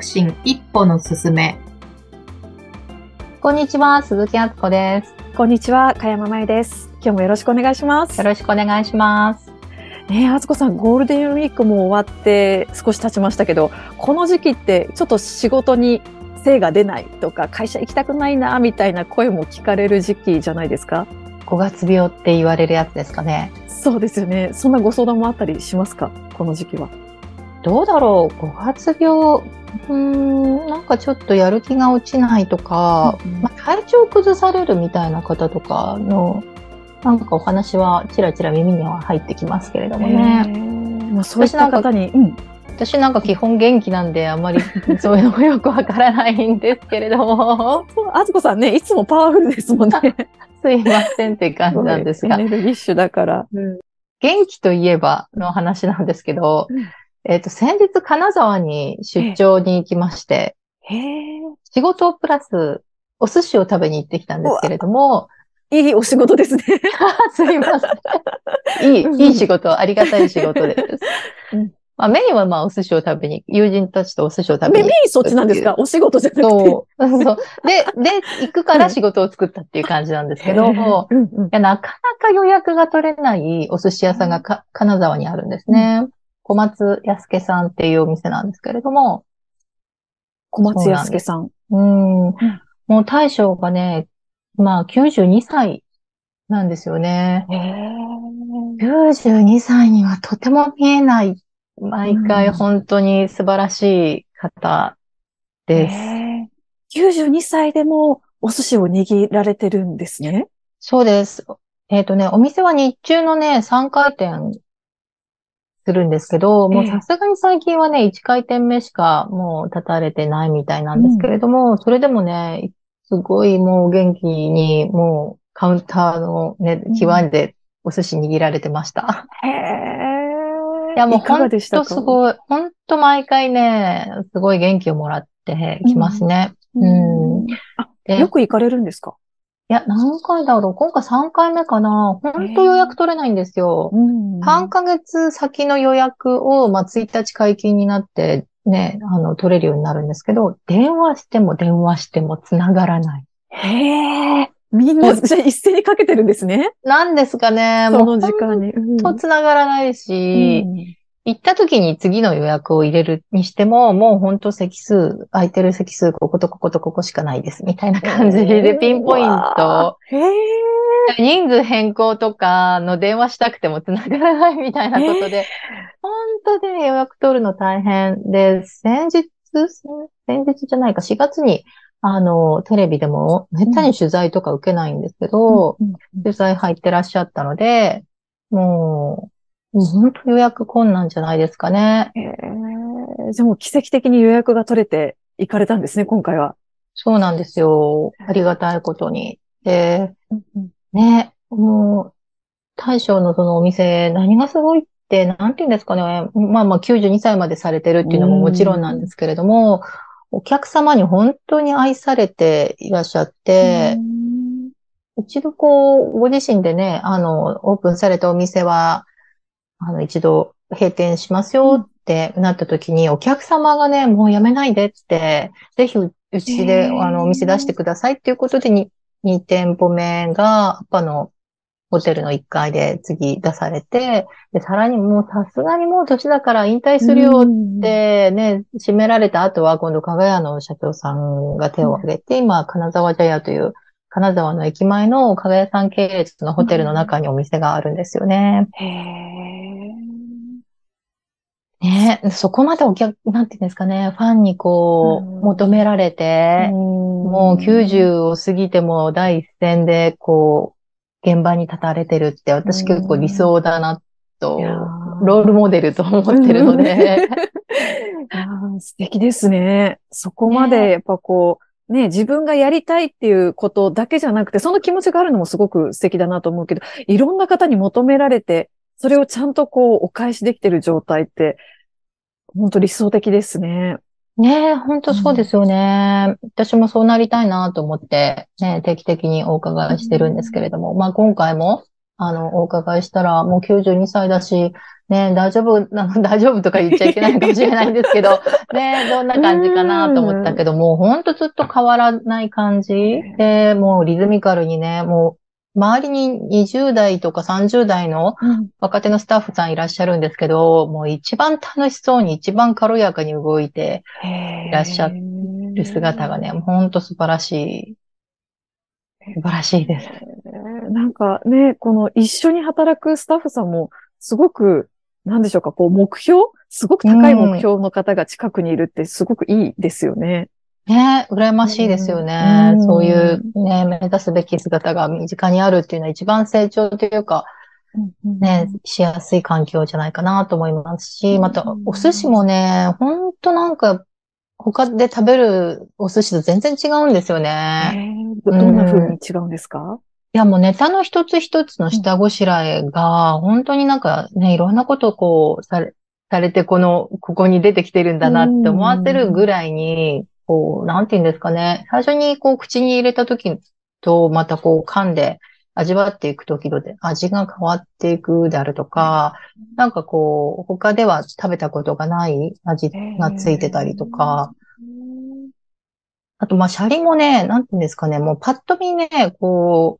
促進一歩の進め。こんにちは、鈴木敦子です。こんにちは、かやままえです。今日もよろしくお願いします。よろしくお願いします。ねえ、敦子さん、ゴールデンウィークも終わって少し経ちましたけど、この時期ってちょっと仕事に精が出ないとか、会社行きたくないな、みたいな声も聞かれる時期じゃないですか？5月病って言われるやつですかね。そうですよね。そんなご相談もあったりしますか？この時期は。どうだろう ?5 月病、うーん、なんかちょっとやる気が落ちないとか、うんうんまあ、体調崩されるみたいな方とかの、なんかお話はちらちら耳には入ってきますけれどもね。ねまあ、そういった方に、うん、私なんか基本元気なんであんまりそういうのもよくわからないんですけれども、そう敦子さんね、いつもパワフルですもんね。すいませんって感じなんですがエ、ネルギッシュだから。元気といえばの話なんですけど、うんえっ、と、先日金沢に出張に行きまして、へえ。仕事プラスお寿司を食べに行ってきたんですけれども、いいお仕事ですね。すいません。いい、いい仕事、ありがたい仕事です。うんまあ、メインはまあお寿司を食べに、友人たちとお寿司を食べメイにンそっちなんですか？お仕事じゃなくて。そう。そう。で、で、行くから仕事を作ったっていう感じなんですけど、いうんうんや、なかなか予約が取れないお寿司屋さんがか金沢にあるんですね。小松安家さんっていうお店なんですけれども、小松康介さん。うん、もう大将がね、まあ92歳なんですよね。92歳にはとても見えない、毎回うん本当に素晴らしい方です。へー92歳でもお寿司を握られてるんですね。そうです。えっ、とね、お店は日中のね、3回転するんですけど、もうええさすがに最近はね、1回転目しかもう立たれてないみたいなんですけれども、それでもね、すごいもう元気に、もうカウンターのねうん、際でお寿司握られてました。へえ。いやもうほんか？とすごい、ほんと毎回ね、すごい元気をもらってきますね。うん。あ、でよく行かれるんですか？いや、何回だろう今回3回目かなほんと予約取れないんですよ。ん3ヶ月先の予約を、まあ、1日解禁になって、ね、あの、取れるようになるんですけど、電話しても電話しても繋がらない。へえ。みんな、じゃあ一斉にかけてるんですね。なんですかね、そのもう時間に。ほんと繋がらないし、うん行った時に次の予約を入れるにしても、もうほんと席数、空いてる席数、こことこことここしかないです、みたいな感じでピンポイント。へえ。人数変更とかの電話したくても繋がらないみたいなことで、本当でね、予約取るの大変で、先日、先日じゃないか、4月に、あの、テレビでも、めったに取材とか受けないんですけど、うん。取材入ってらっしゃったので、もう本当予約困難じゃないですかね。へえ。じゃあもう奇跡的に予約が取れて行かれたんですね、今回は。そうなんですよ。ありがたいことに。で、ね、もう、大将のそのお店、何がすごいって、なんて言うんですかね。まあまあ92歳までされてるっていうのももちろんなんですけれども、お客様に本当に愛されていらっしゃって、一度こう、ご自身でね、あの、オープンされたお店は、あの、一度閉店しますよってなった時に、お客様がね、もうやめないでって、ぜひううちで、あの、お店出してくださいっていうことで、に2店舗目が、アッパのホテルの1階で次出されて、で、さらにもうさすがにもう年だから引退するよってね、閉められた後は、今度、かがやの社長さんが手を挙げて、今、金沢茶屋という、金沢の駅前のかがやさん系列のホテルの中にお店があるんですよね。へえ。ねそこまでお客、なんていうんですかね、ファンにこう、うん求められて、もう90を過ぎても第一線で、こう、現場に立たれてるって、私結構理想だなとロールモデルと思ってるので、素敵ですね。そこまでやっぱこう、ね、自分がやりたいっていうことだけじゃなくて、その気持ちがあるのもすごく素敵だなと思うけど、いろんな方に求められて、それをちゃんとこう、お返しできてる状態って、本当理想的ですね。ねえ、本当そうですよね。私もそうなりたいなと思って、ね、定期的にお伺いしてるんですけれども、まあ今回も、あの、お伺いしたら、もう92歳だし、ね、大丈夫、な大丈夫とか言っちゃいけないかもしれないんですけど、ね、どんな感じかなと思ったけど、もうほんとずっと変わらない感じ。で、もうリズミカルにね、もう、周りに20代とか30代の若手のスタッフさんいらっしゃるんですけど、もう一番楽しそうに一番軽やかに動いていらっしゃる姿がね、ほんと素晴らしい。素晴らしいです。なんかね、この一緒に働くスタッフさんもすごくなんでしょうか、こう、目標？すごく高い目標の方が近くにいるってすごくいいですよね。ね羨ましいですよね。うそういうね、目指すべき姿が身近にあるっていうのは一番成長というか、ね、しやすい環境じゃないかなと思いますし、また、お寿司もね、ほんとなんか、他で食べるお寿司と全然違うんですよね。どんな風に違うんですか、いや、もうネタの一つ一つの下ごしらえが、本当になんかね、いろんなことをこう、され、されて、この、ここに出てきてるんだなって思わせるぐらいに、こう、なんて言うんですかね。最初にこう、口に入れた時と、またこう、噛んで味わっていく時ので、味が変わっていくであるとか、なんかこう、他では食べたことがない味がついてたりとか、あと、まあ、シャリもね、なんて言うんですかね、もうパッと見ね、こう、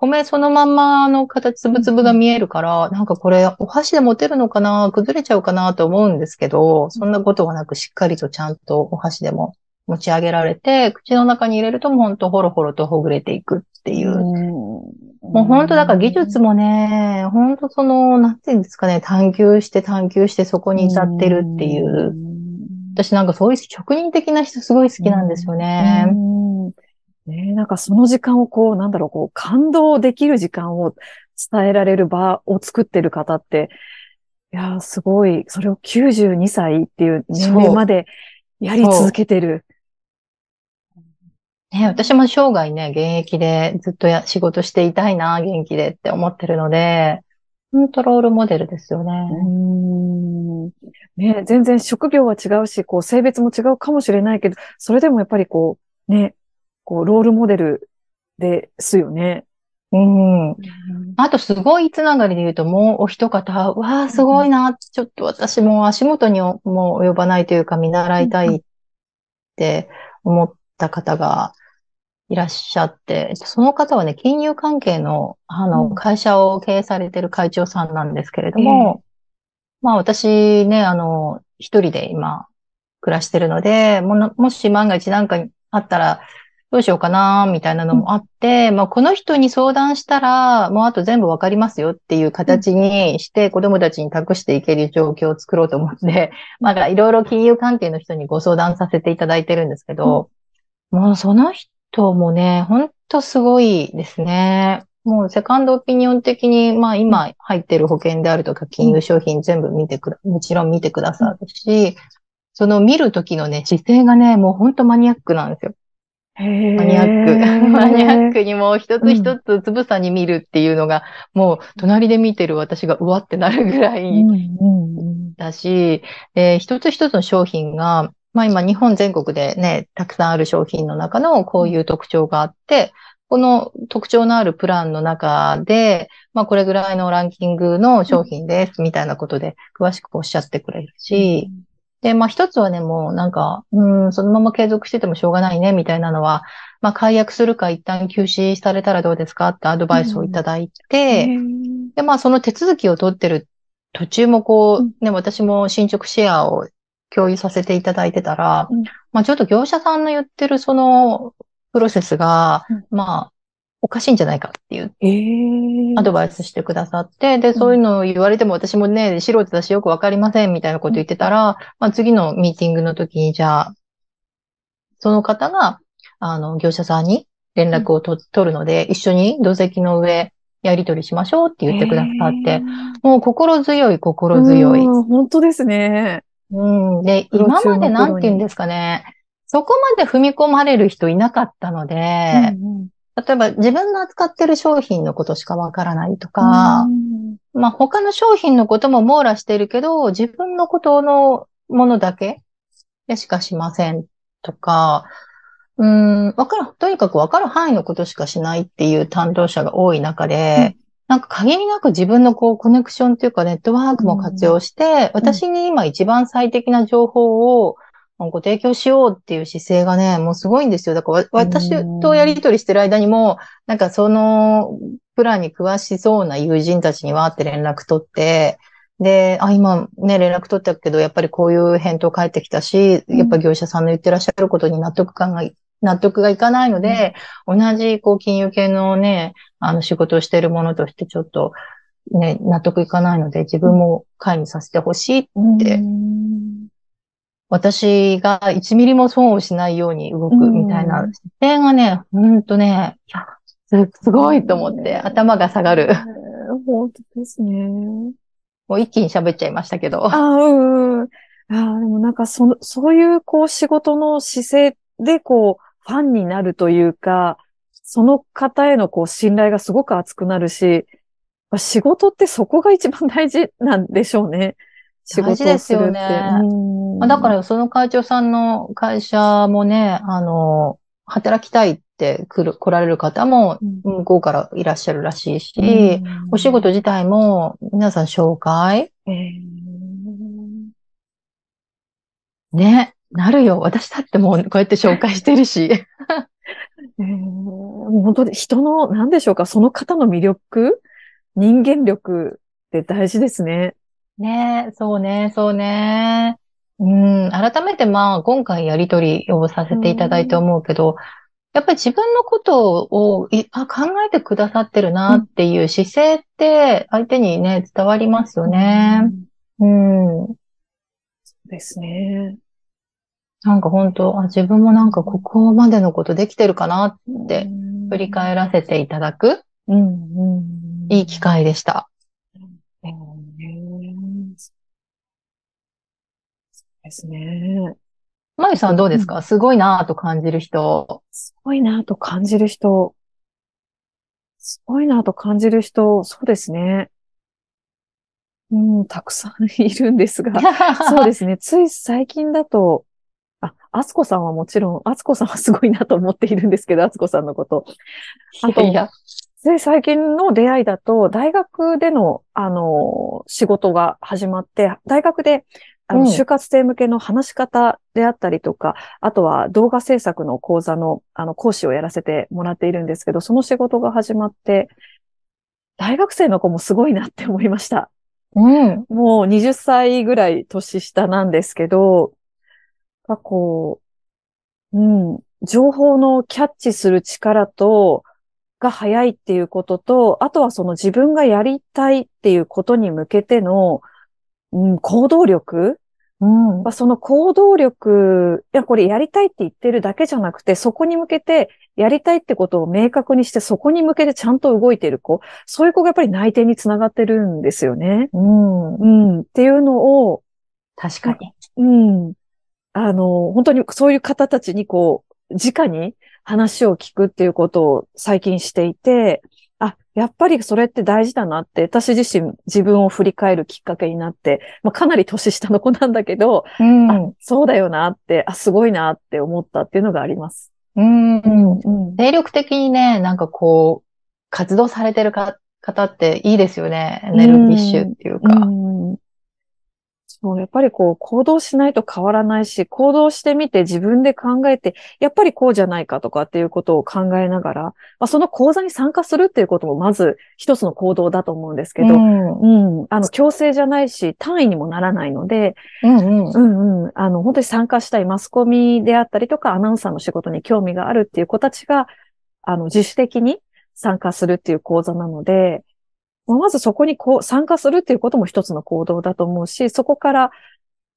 米そのまんまの形、つぶつぶが見えるから、なんかこれ、お箸で持てるのかな？崩れちゃうかなと思うんですけど、そんなことがなくしっかりとちゃんとお箸でも持ち上げられて、口の中に入れるともうほんとほろほろとほぐれていくっていう。うもうほんとだから技術もね、ほんとその、なんていうんですかね、探求して探求してそこに至ってるっていう。私なんかそういう職人的な人すごい好きなんですよね。ねなんかその時間をこう、なんだろう、こう、感動できる時間を伝えられる場を作ってる方って、いやすごい、それを92歳っていう年齢までやり続けてる。ね、私も生涯ね、現役でずっとや仕事していたいな、元気でって思ってるので、本当ロールモデルですよね。うんね、全然職業は違うし、こう性別も違うかもしれないけど、それでもやっぱりこう、ね、こう、ロールモデルですよね。うん。あと、すごいつながりで言うと、もうお一方、わあ、すごいな、ちょっと私も足元にも及ばないというか、見習いたいって思った方がいらっしゃって、その方はね、金融関係の、あの、会社を経営されてる会長さんなんですけれども、まあ私ね、あの、一人で今、暮らしてるので、ももし万が一なんかにあったら、どうしようかな、みたいなのもあって、うん、まあ、この人に相談したら、もうあと全部わかりますよっていう形にして、子供たちに託していける状況を作ろうと思って、まあ、いろいろ金融関係の人にご相談させていただいてるんですけど、うん、もうその人もね、ほんとすごいですね。もうセカンドオピニオン的に、まあ今入ってる保険であるとか金融商品全部見てくだ、もちろん見てくださるし、その見るときのね、姿勢がね、もうほんとマニアックなんですよ。マニアック。マニアックにも一つ一つつぶさに見るっていうのが、うん、もう隣で見てる私がうわってなるぐらいだし、で一つ一つの商品が、まあ今日本全国でね、たくさんある商品の中のこういう特徴があって、この特徴のあるプランの中で、まあこれぐらいのランキングの商品ですみたいなことで詳しくおっしゃってくれるし、うんで、まあ一つはね、もうなんか、うん、そのまま継続しててもしょうがないね、みたいなのは、まあ解約するか一旦休止されたらどうですかってアドバイスをいただいて、うん、で、まあその手続きを取ってる途中もこう、ね、私も進捗シェアを共有させていただいてたら、うん、まあちょっと業者さんの言ってるそのプロセスが、まあおかしいんじゃないかっていう、アドバイスしてくださって、で、そういうのを言われても私もね、素人だしよくわかりませんみたいなこと言ってたら、まあ次のミーティングの時に、じゃあ、その方が、あの、業者さんに連絡をと取るので、一緒に土石の上、やり取りしましょうって言ってくださって、もう心強い心強い。本当ですね。うん。で、今までなんて言うんですかね、そこまで踏み込まれる人いなかったので、うんうん例えば自分が扱ってる商品のことしかわからないとか、まあ他の商品のことも網羅してるけど、自分のことのものだけでしかしませんとか、うん、わかる、とにかくわかる範囲のことしかしないっていう担当者が多い中で、なんか限りなく自分のこうコネクションというかネットワークも活用して、私に今一番最適な情報をご提供しようっていう姿勢がね、もうすごいんですよ。だからわ私とやりとりしてる間にも、なんかそのプランに詳しそうな友人たちにわーって連絡取って、で、あ、今ね、連絡取ったけど、やっぱりこういう返答返ってきたし、やっぱ業者さんの言ってらっしゃることに納得感が、納得がいかないので、同じこう金融系のね、あの仕事をしているものとしてちょっとね、納得いかないので、自分も会にさせてほしい。でうん私が1ミリも損をしないように動くみたいな姿勢がね、ほんとね、すすごいと思って、頭が下がる。本当ですね。もう一気に喋っちゃいましたけど。ああ、うんうん。ああ、でもなんかその、そういうこう仕事の姿勢でこう、ファンになるというか、その方へのこう信頼がすごく厚くなるし、まあ仕事ってそこが一番大事なんでしょうね。仕事をするですよね。だからその会長さんの会社もね、あの、働きたいって来る、来られる方もうん。向こうからいらっしゃるらしいし、うん。お仕事自体も皆さん紹介。えー。ね、なるよ。私だってもうこうやって紹介してるし。えー本当に人の、なんでしょうか、その方の魅力人間力って大事ですね。ねそうね、そうね。うん、改めてまあ、今回やりとりをさせていただいて思うけど、やっぱり自分のことをいあ考えてくださってるなっていう姿勢って相手にね、伝わりますよね。うん。そうですね。なんか本当、あ、自分もなんかここまでのことできてるかなって振り返らせていただくうん、うん。いい機会でした。えーそうですね。まゆさんどうですか？すごいなぁと感じる人。すごいなと感じる人。すごいなと感じる人、そうですね。うん、たくさんいるんですが。そうですね。つい最近だと、あ、あつこさんはもちろん、あつこさんはすごいなと思っているんですけど、あつこさんのこと。あといや、で、最近の出会いだと、大学での、あの、仕事が始まって、大学で、あの、うん就活生向けの話し方であったりとか、あとは動画制作の講座の、あの、講師をやらせてもらっているんですけど、その仕事が始まって、大学生の子もすごいなって思いました。うん。もう20歳ぐらい年下なんですけど、がこう、うん、情報のキャッチする力と、が早いっていうことと、あとはその自分がやりたいっていうことに向けての、うん、行動力？うんまあその行動力、いや、これやりたいって言ってるだけじゃなくて、そこに向けて、やりたいってことを明確にして、そこに向けてちゃんと動いてる子、そういう子がやっぱり内定につながってるんですよね。うん。うん、っていうのを、確かに。うん。あの、本当にそういう方たちにこう、直に話を聞くっていうことを最近していて、あ、やっぱりそれって大事だなって、私自身自分を振り返るきっかけになって、まあ、かなり年下の子なんだけど、うん。あ、そうだよなって、あ、すごいなって思ったっていうのがあります。うん。うん。精力的にね、なんかこう、活動されてるか方っていいですよね。エネルギッシュっていうか。うんそう、やっぱりこう、行動しないと変わらないし、行動してみて自分で考えて、やっぱりこうじゃないかとかっていうことを考えながら、まあ、その講座に参加するっていうこともまず一つの行動だと思うんですけど、うん。うん、あの、強制じゃないし、単位にもならないので、うんうん。うんうん。あの、本当に参加したいマスコミであったりとか、アナウンサーの仕事に興味があるっていう子たちが、あの、自主的に参加するっていう講座なので、まずそこにこう参加するっていうことも一つの行動だと思うし、そこから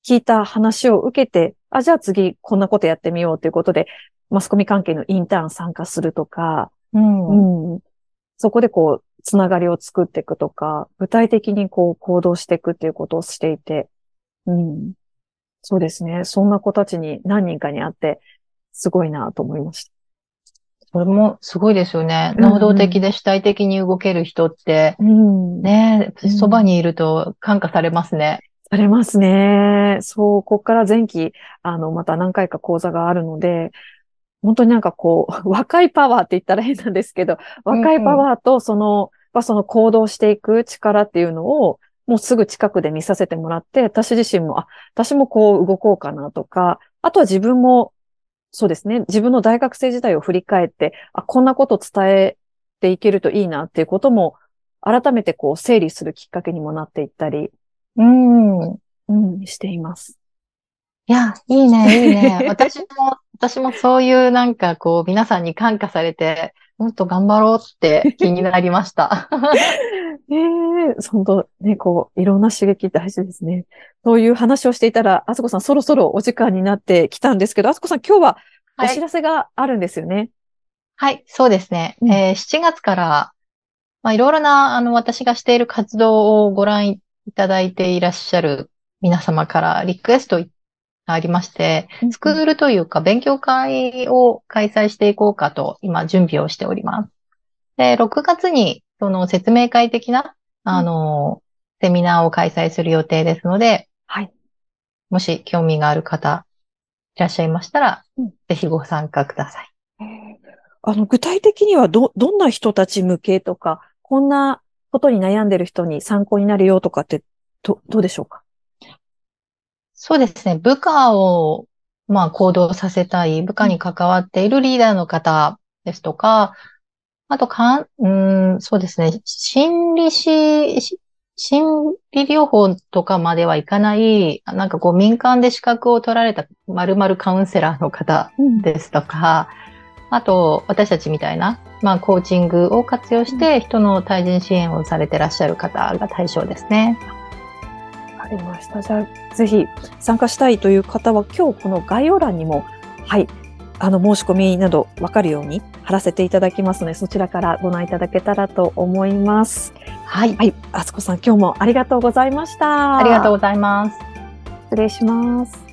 聞いた話を受けて、あ、じゃあ次こんなことやってみようということで、マスコミ関係のインターン参加するとか、うん。うん。そこでこう、つながりを作っていくとか、具体的にこう行動していくっていうことをしていて、うん。そうですね。そんな子たちに何人かに会って、すごいなと思いました。それもすごいですよね。うんうん能動的で主体的に動ける人って、うん。ね、うんそばにいると感化されますね。されますね。そう、こっから前期、あの、また何回か講座があるので、本当になんかこう、若いパワーって言ったら変なんですけど、若いパワーとそのぱその行動していく力っていうのを、もうすぐ近くで見させてもらって、私自身も、あ、私もこう動こうかなとか、あとは自分も、そうですね、自分の大学生時代を振り返って、あ、こんなこと伝えていけるといいなっていうことも、改めてこう整理するきっかけにもなっていったり、うん。うん、しています。いや、いいね、いいね。私も、私もそういうなんかこう、皆さんに感化されて、もっと頑張ろうって気になりました。ええ本当ね、こう、いろんな刺激大事ですね。そういう話をしていたら、あすこさんそろそろお時間になってきたんですけど、あすこさん今日はおはい知らせがあるんですよね。はい、そうですね。うんえー7月から、まあ、いろいろな、あの、私がしている活動をご覧いただいていらっしゃる皆様からリクエストがありまして、スクールというか勉強会を開催していこうかと今準備をしております。で、6月にその説明会的な、あの、セミナーを開催する予定ですので、はい。もし興味がある方いらっしゃいましたらうん、ぜひご参加ください。あの、具体的にはど、どんな人たち向けとか、こんなことに悩んでる人に参考になるよとかって、ど、どうでしょうか？そうですね。部下を、まあ、行動させたい、部下に関わっているリーダーの方ですとか、あとかん、うーん、そうですね。心理師、し心理療法とかまではいかない、なんかこう民間で資格を取られた〇〇カウンセラーの方うんですとか、あと、私たちみたいな、まあ、コーチングを活用して、人の対人支援をされてらっしゃる方が対象ですね。わかりました。じゃあ、ぜひ参加したいという方は、今日この概要欄にも、はい、あの、申し込みなどわかるように貼らせていただきますので、そちらからご覧いただけたらと思います。はい。はい、あつこさん、今日もありがとうございました。ありがとうございます。失礼します。